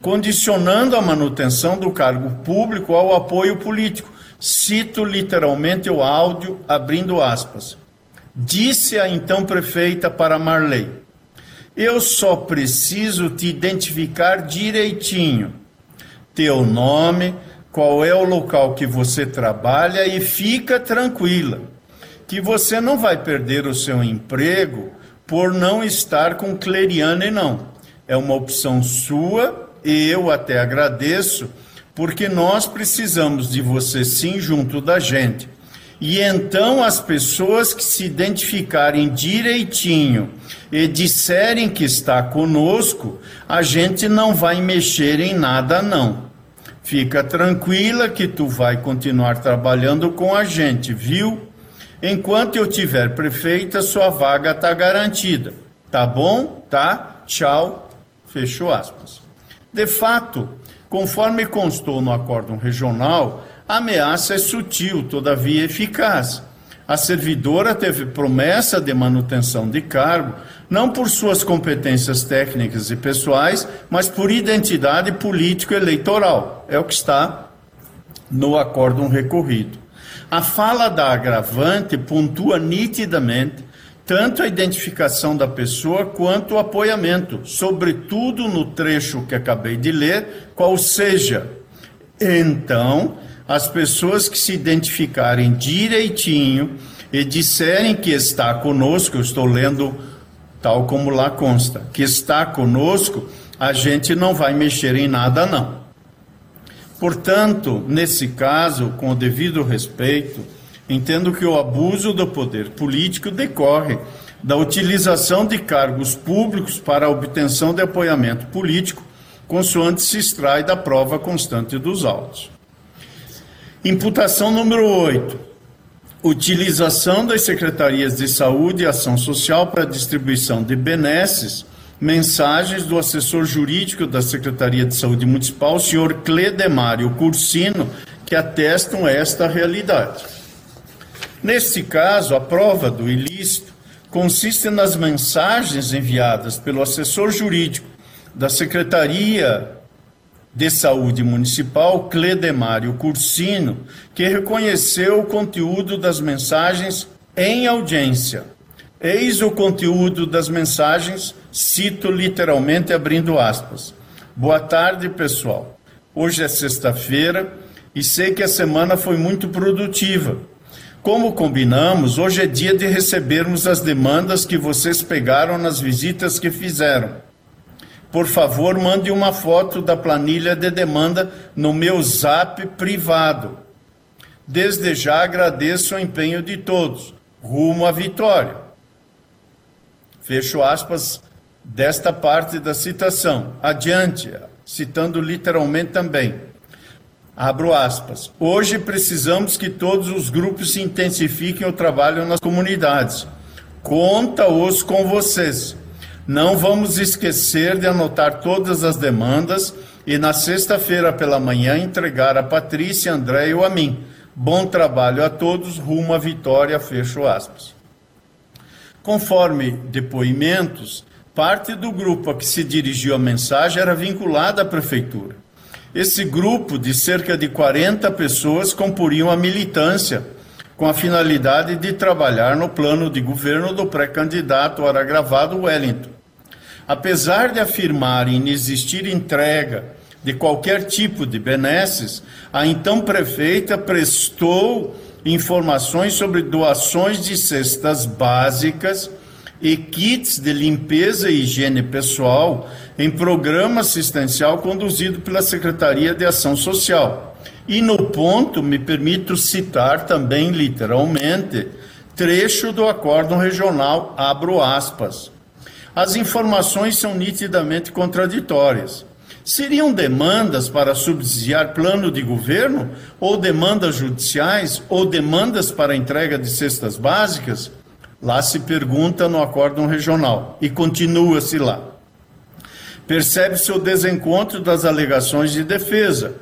S10: condicionando a manutenção do cargo público ao apoio político, Cito literalmente o áudio, abrindo aspas. Disse a então prefeita para Marley: Eu só preciso te identificar direitinho. Teu nome, qual é o local que você trabalha e fica tranquila, que você não vai perder o seu emprego por não estar com Cleriane, não. É uma opção sua e eu até agradeço porque nós precisamos de você sim junto da gente. E então as pessoas que se identificarem direitinho e disserem que está conosco, a gente não vai mexer em nada não. Fica tranquila que tu vai continuar trabalhando com a gente, viu? Enquanto eu tiver prefeita, sua vaga está garantida. Tá bom? Tá? Tchau. Fechou aspas. De fato, Conforme constou no acórdão regional, a ameaça é sutil, todavia eficaz. A servidora teve promessa de manutenção de cargo, não por suas competências técnicas e pessoais, mas por identidade político-eleitoral. É o que está no acórdão recorrido. A fala da agravante pontua nitidamente tanto a identificação da pessoa quanto o apoiamento, sobretudo no trecho que acabei de ler, qual seja. Então, as pessoas que se identificarem direitinho e disserem que está conosco, eu estou lendo tal como lá consta, que está conosco, a gente não vai mexer em nada, não. Portanto, nesse caso, com o devido respeito, Entendo que o abuso do poder político decorre da utilização de cargos públicos para a obtenção de apoiamento político, consoante se extrai da prova constante dos autos. Imputação número 8. Utilização das secretarias de saúde e ação social para distribuição de benesses, mensagens do assessor jurídico da Secretaria de Saúde Municipal, senhor Cledemário Cursino, que atestam esta realidade. Neste caso, a prova do ilícito consiste nas mensagens enviadas pelo assessor jurídico da Secretaria de Saúde Municipal, Cledemário Cursino, que reconheceu o conteúdo das mensagens em audiência. Eis o conteúdo das mensagens, cito literalmente abrindo aspas. Boa tarde, pessoal. Hoje é sexta-feira e sei que a semana foi muito produtiva como combinamos, hoje é dia de recebermos as demandas que vocês pegaram nas visitas que fizeram. Por favor, mande uma foto da planilha de demanda no meu zap privado. Desde já agradeço o empenho de todos, rumo à vitória. Fecho aspas desta parte da citação. Adiante, citando literalmente também. Abro aspas. Hoje precisamos que todos os grupos intensifiquem o trabalho nas comunidades. Conta-os com vocês. Não vamos esquecer de anotar todas as demandas e na sexta-feira pela manhã entregar a Patrícia, André ou a mim. Bom trabalho a todos, rumo à vitória, fecho aspas. Conforme depoimentos, parte do grupo a que se dirigiu a mensagem era vinculada à prefeitura. Esse grupo de cerca de 40 pessoas comporiam a militância com a finalidade de trabalhar no plano de governo do pré-candidato ora gravado Wellington. Apesar de afirmarem inexistir entrega de qualquer tipo de benesses, a então prefeita prestou informações sobre doações de cestas básicas e kits de limpeza e higiene pessoal em programa assistencial conduzido pela Secretaria de Ação Social. E no ponto, me permito citar também literalmente trecho do acórdão regional, abro aspas. As informações são nitidamente contraditórias. Seriam demandas para subsidiar plano de governo, ou demandas judiciais, ou demandas para entrega de cestas básicas? Lá se pergunta no acórdão regional e continua-se lá. Percebe-se o desencontro das alegações de defesa.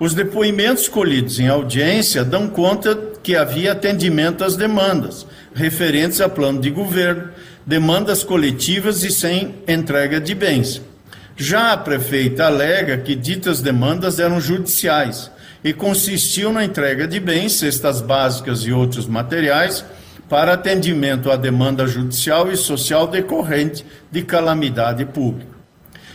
S10: Os depoimentos colhidos em audiência dão conta que havia atendimento às demandas referentes a plano de governo, demandas coletivas e sem entrega de bens. Já a prefeita alega que ditas demandas eram judiciais e consistiam na entrega de bens, cestas básicas e outros materiais para atendimento à demanda judicial e social decorrente de calamidade pública.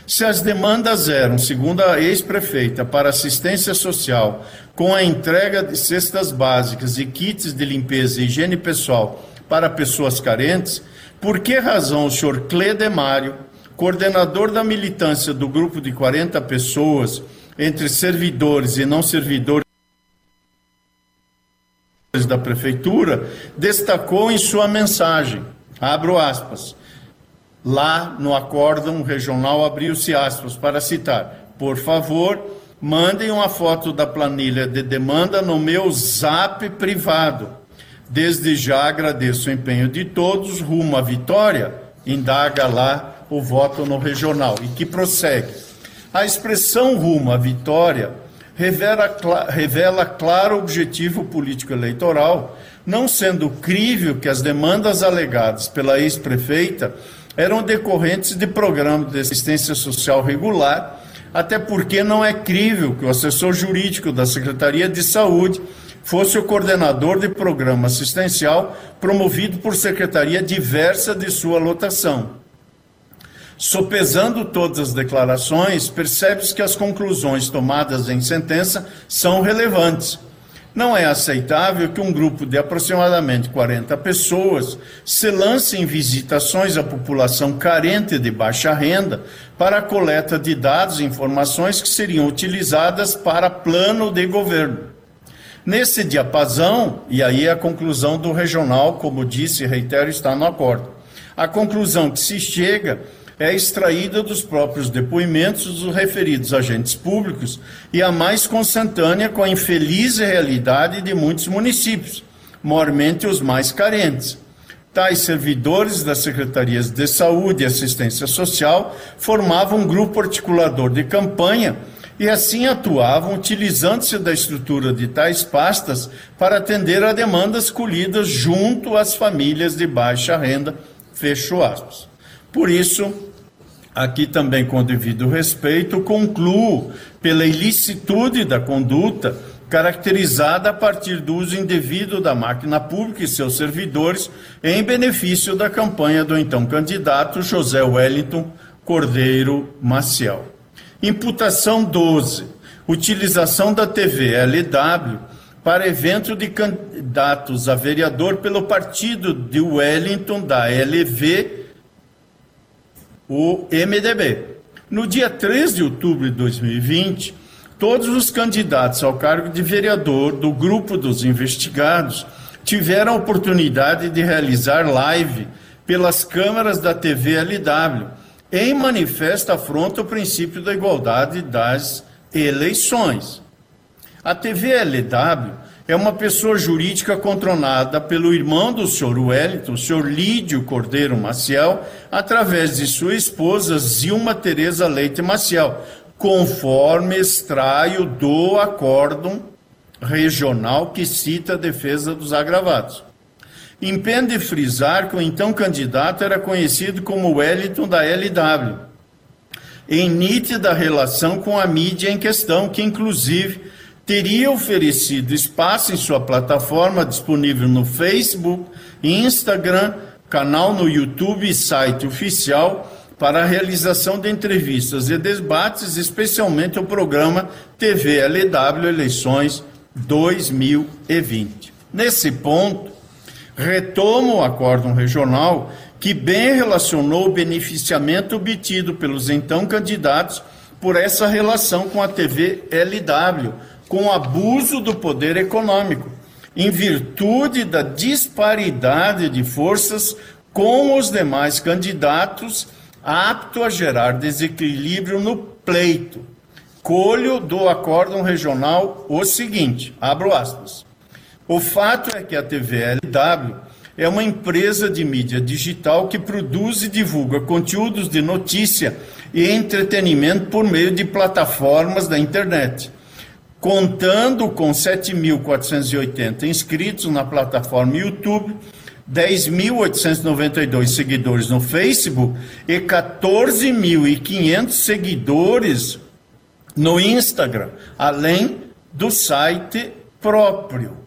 S10: Se as demandas eram, segundo a ex-prefeita, para assistência social, com a entrega de cestas básicas e kits de limpeza e higiene pessoal para pessoas carentes, por que razão o senhor Cledemário, coordenador da militância do grupo de 40 pessoas, entre servidores e não servidores, da prefeitura, destacou em sua mensagem, abro aspas, lá no acórdão regional abriu-se aspas para citar, por favor, mandem uma foto da planilha de demanda no meu zap privado. Desde já agradeço o empenho de todos rumo à vitória, indaga lá o voto no regional e que prossegue. A expressão rumo à vitória revela, revela claro objetivo político eleitoral, não sendo crível que as demandas alegadas pela ex-prefeita eram decorrentes de programa de assistência social regular, até porque não é crível que o assessor jurídico da Secretaria de Saúde fosse o coordenador de programa assistencial promovido por secretaria diversa de sua lotação. Sopesando todas as declarações, percebe-se que as conclusões tomadas em sentença são relevantes. Não é aceitável que um grupo de aproximadamente 40 pessoas se lance em visitações à população carente de baixa renda para a coleta de dados e informações que seriam utilizadas para plano de governo. Nesse diapasão, e aí a conclusão do regional, como disse e reitero, está no acordo. A conclusão que se chega é extraída dos próprios depoimentos dos referidos agentes públicos e a mais consentânea com a infeliz realidade de muitos municípios, mormente os mais carentes. Tais servidores das secretarias de saúde e assistência social formavam um grupo articulador de campanha e assim atuavam utilizando-se da estrutura de tais pastas para atender a demandas colhidas junto às famílias de baixa renda. Fecho aspas. Por isso, Aqui também, com devido respeito, concluo pela ilicitude da conduta caracterizada a partir do uso indevido da máquina pública e seus servidores em benefício da campanha do então candidato José Wellington Cordeiro Maciel. Imputação 12. Utilização da TV LW para evento de candidatos a vereador pelo partido de Wellington da LV o MDB. No dia 3 de outubro de 2020, todos os candidatos ao cargo de vereador do grupo dos investigados tiveram a oportunidade de realizar live pelas câmeras da TV LW, em manifesta afronta ao princípio da igualdade das eleições. A TVLW é uma pessoa jurídica controlada pelo irmão do senhor Wellington, o senhor Lídio Cordeiro Maciel, através de sua esposa Zilma Tereza Leite Maciel, conforme extraio do acórdão regional que cita a defesa dos agravados. Impende frisar que o então candidato era conhecido como Wellington da LW, em nítida relação com a mídia em questão, que inclusive teria oferecido espaço em sua plataforma disponível no Facebook, Instagram, canal no YouTube e site oficial para a realização de entrevistas e debates, especialmente o programa TV LW Eleições 2020. Nesse ponto, retomo o acórdão regional que bem relacionou o beneficiamento obtido pelos então candidatos por essa relação com a TV LW, com abuso do poder econômico, em virtude da disparidade de forças com os demais candidatos, apto a gerar desequilíbrio no pleito colho do acórdão regional o seguinte, abro aspas. O fato é que a TVLW é uma empresa de mídia digital que produz e divulga conteúdos de notícia e entretenimento por meio de plataformas da internet. Contando com 7.480 inscritos na plataforma YouTube, 10.892 seguidores no Facebook e 14.500 seguidores no Instagram, além do site próprio.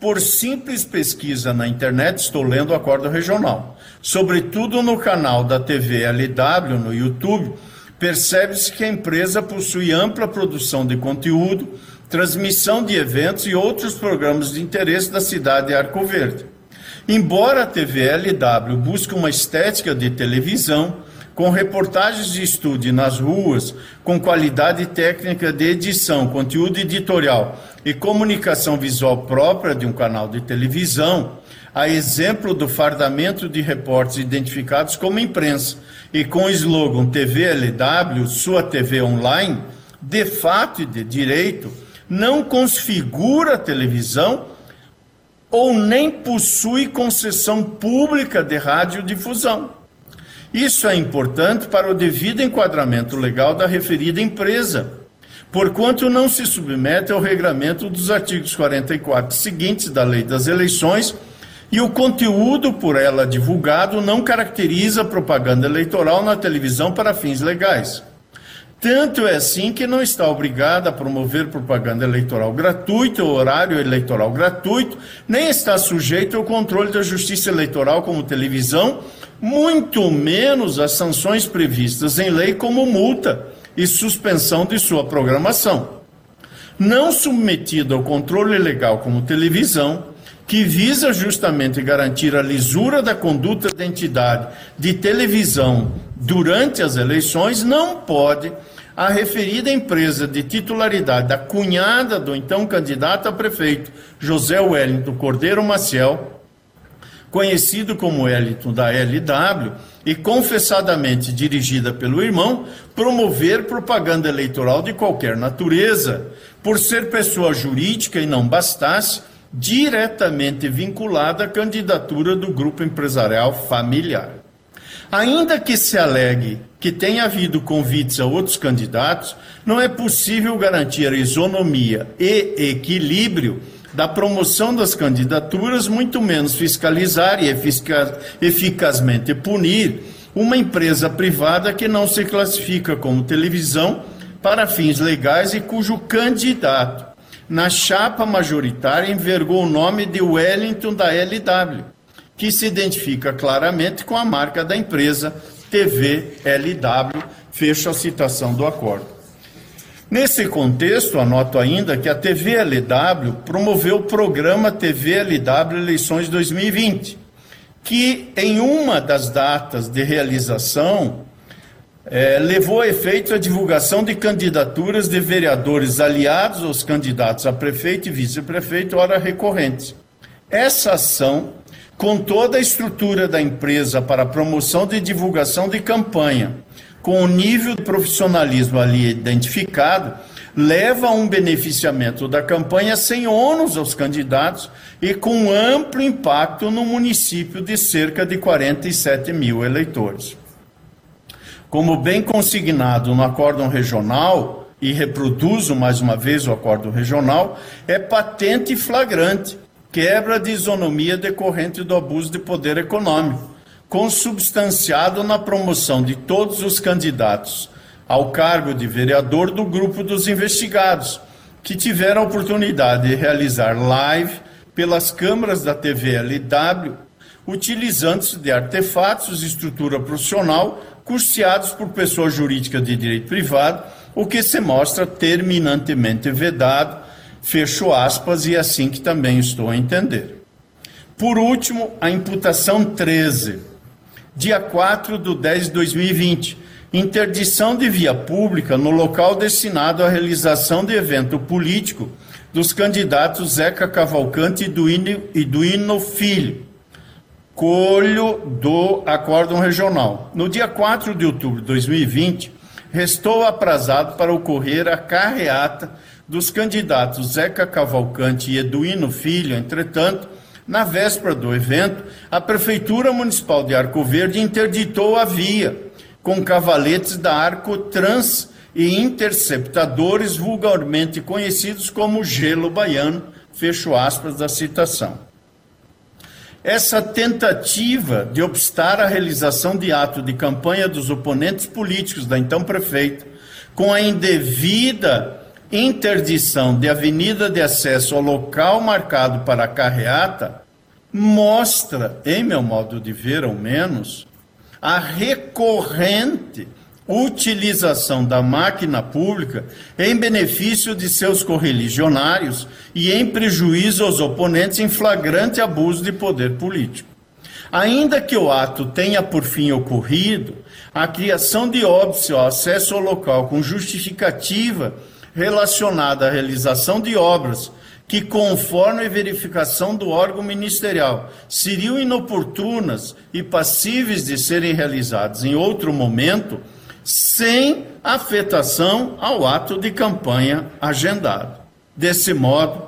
S10: Por simples pesquisa na internet, estou lendo o acordo regional. Sobretudo no canal da TV LW, no YouTube, percebe-se que a empresa possui ampla produção de conteúdo, transmissão de eventos e outros programas de interesse da cidade de Arco Verde. Embora a TV LW busque uma estética de televisão, com reportagens de estúdio nas ruas, com qualidade técnica de edição, conteúdo editorial e comunicação visual própria de um canal de televisão, a exemplo do fardamento de repórteres identificados como imprensa e com o slogan TVLW, sua TV online, de fato e de direito, não configura a televisão ou nem possui concessão pública de radiodifusão. Isso é importante para o devido enquadramento legal da referida empresa, porquanto não se submete ao regramento dos artigos 44 seguintes da Lei das Eleições e o conteúdo por ela divulgado não caracteriza propaganda eleitoral na televisão para fins legais. Tanto é assim que não está obrigada a promover propaganda eleitoral gratuita ou horário eleitoral gratuito, nem está sujeito ao controle da Justiça Eleitoral como televisão muito menos as sanções previstas em lei, como multa e suspensão de sua programação. Não submetida ao controle legal como televisão, que visa justamente garantir a lisura da conduta da entidade de televisão durante as eleições, não pode a referida empresa de titularidade da cunhada do então candidato a prefeito José Wellington Cordeiro Maciel conhecido como Eliton da LW, e confessadamente dirigida pelo irmão, promover propaganda eleitoral de qualquer natureza, por ser pessoa jurídica e não bastasse, diretamente vinculada à candidatura do grupo empresarial familiar. Ainda que se alegue que tenha havido convites a outros candidatos, não é possível garantir isonomia e equilíbrio da promoção das candidaturas, muito menos fiscalizar e eficaz, eficazmente punir uma empresa privada que não se classifica como televisão para fins legais e cujo candidato na chapa majoritária envergou o nome de Wellington da LW, que se identifica claramente com a marca da empresa TV LW. Fecho a citação do acordo. Nesse contexto, anoto ainda que a TVLW promoveu o programa TVLW Eleições 2020, que em uma das datas de realização é, levou a efeito a divulgação de candidaturas de vereadores aliados aos candidatos a prefeito e vice-prefeito, ora recorrentes. Essa ação, com toda a estrutura da empresa para promoção de divulgação de campanha, com o nível de profissionalismo ali identificado, leva a um beneficiamento da campanha sem ônus aos candidatos e com amplo impacto no município de cerca de 47 mil eleitores. Como bem consignado no acórdão regional, e reproduzo mais uma vez o acórdão regional, é patente e flagrante quebra de isonomia decorrente do abuso de poder econômico, consubstanciado na promoção de todos os candidatos ao cargo de vereador do grupo dos investigados, que tiveram a oportunidade de realizar live pelas câmaras da TVLW, utilizando-se de artefatos de estrutura profissional custeados por pessoa jurídica de direito privado, o que se mostra terminantemente vedado, fecho aspas, e é assim que também estou a entender. Por último, a imputação 13, dia 4 de 10 de 2020, interdição de via pública no local destinado à realização de evento político dos candidatos Zeca Cavalcante e Duíno Filho, colho do Acórdão Regional. No dia 4 de outubro de 2020, restou aprazado para ocorrer a carreata dos candidatos Zeca Cavalcante e Eduino Filho, entretanto, na véspera do evento, a Prefeitura Municipal de Arco Verde interditou a via com cavaletes da Arco Trans e interceptadores vulgarmente conhecidos como gelo baiano, fecho aspas da citação. Essa tentativa de obstar a realização de ato de campanha dos oponentes políticos da então prefeita, com a indevida interdição de avenida de acesso ao local marcado para a carreata, mostra, em meu modo de ver ao menos, a recorrente utilização da máquina pública em benefício de seus correligionários e em prejuízo aos oponentes em flagrante abuso de poder político. Ainda que o ato tenha por fim ocorrido, a criação de óbice ao acesso ao local com justificativa relacionada à realização de obras que, conforme a verificação do órgão ministerial, seriam inoportunas e passíveis de serem realizadas em outro momento, sem afetação ao ato de campanha agendado. Desse modo,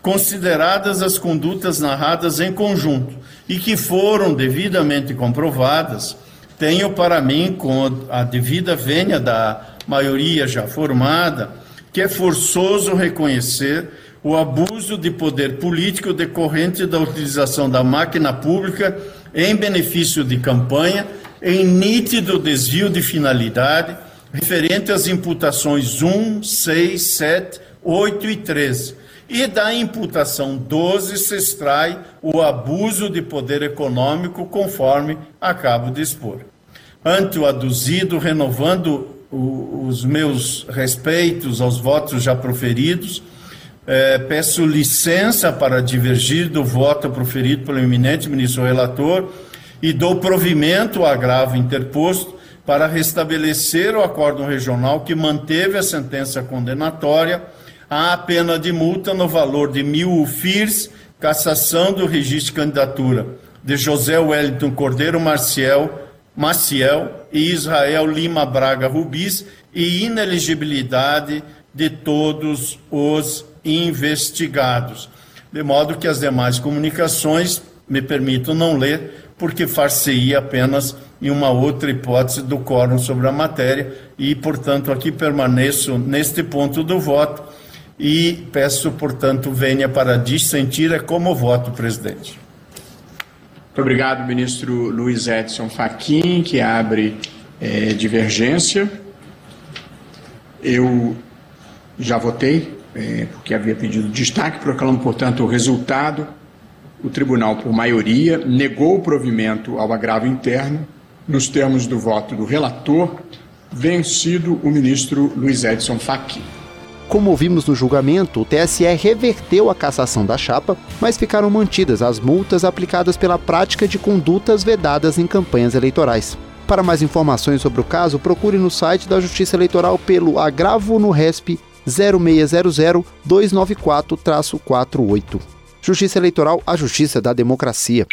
S10: consideradas as condutas narradas em conjunto e que foram devidamente comprovadas, tenho para mim, com a devida vênia da maioria já formada, que é forçoso reconhecer o abuso de poder político decorrente da utilização da máquina pública em benefício de campanha em nítido desvio de finalidade referente às imputações 1, 6, 7, 8 e 13. E da imputação 12 se extrai o abuso de poder econômico, conforme acabo de expor. Ante o aduzido, renovando o, os meus respeitos aos votos já proferidos, eh, peço licença para divergir do voto proferido pelo eminente ministro relator e dou provimento ao agravo interposto para restabelecer o acórdão regional que manteve a sentença condenatória à pena de multa no valor de mil UFIRs, cassação do registro de candidatura de José Wellington Cordeiro Marcial, Maciel e Israel Lima Braga Rubis e ineligibilidade de todos os investigados. De modo que as demais comunicações me permito não ler, porque far-se-ia apenas em uma outra hipótese do quórum sobre a matéria e, portanto, aqui permaneço neste ponto do voto e peço, portanto, venha para dissentir é como voto, presidente.
S3: Muito obrigado, ministro Luiz Edson Fachin, que abre é, divergência. Eu já votei, é, porque havia pedido destaque, proclamo, portanto, o resultado o tribunal, por maioria, negou o provimento ao agravo interno, nos termos do voto do relator, vencido o ministro Luiz Edson Fachin.
S2: Como ouvimos no julgamento, o TSE reverteu a cassação da chapa, mas ficaram mantidas as multas aplicadas pela prática de condutas vedadas em campanhas eleitorais. Para mais informações sobre o caso, procure no site da Justiça Eleitoral pelo agravo no RESP 0600 294-48. Justiça Eleitoral, a justiça da democracia.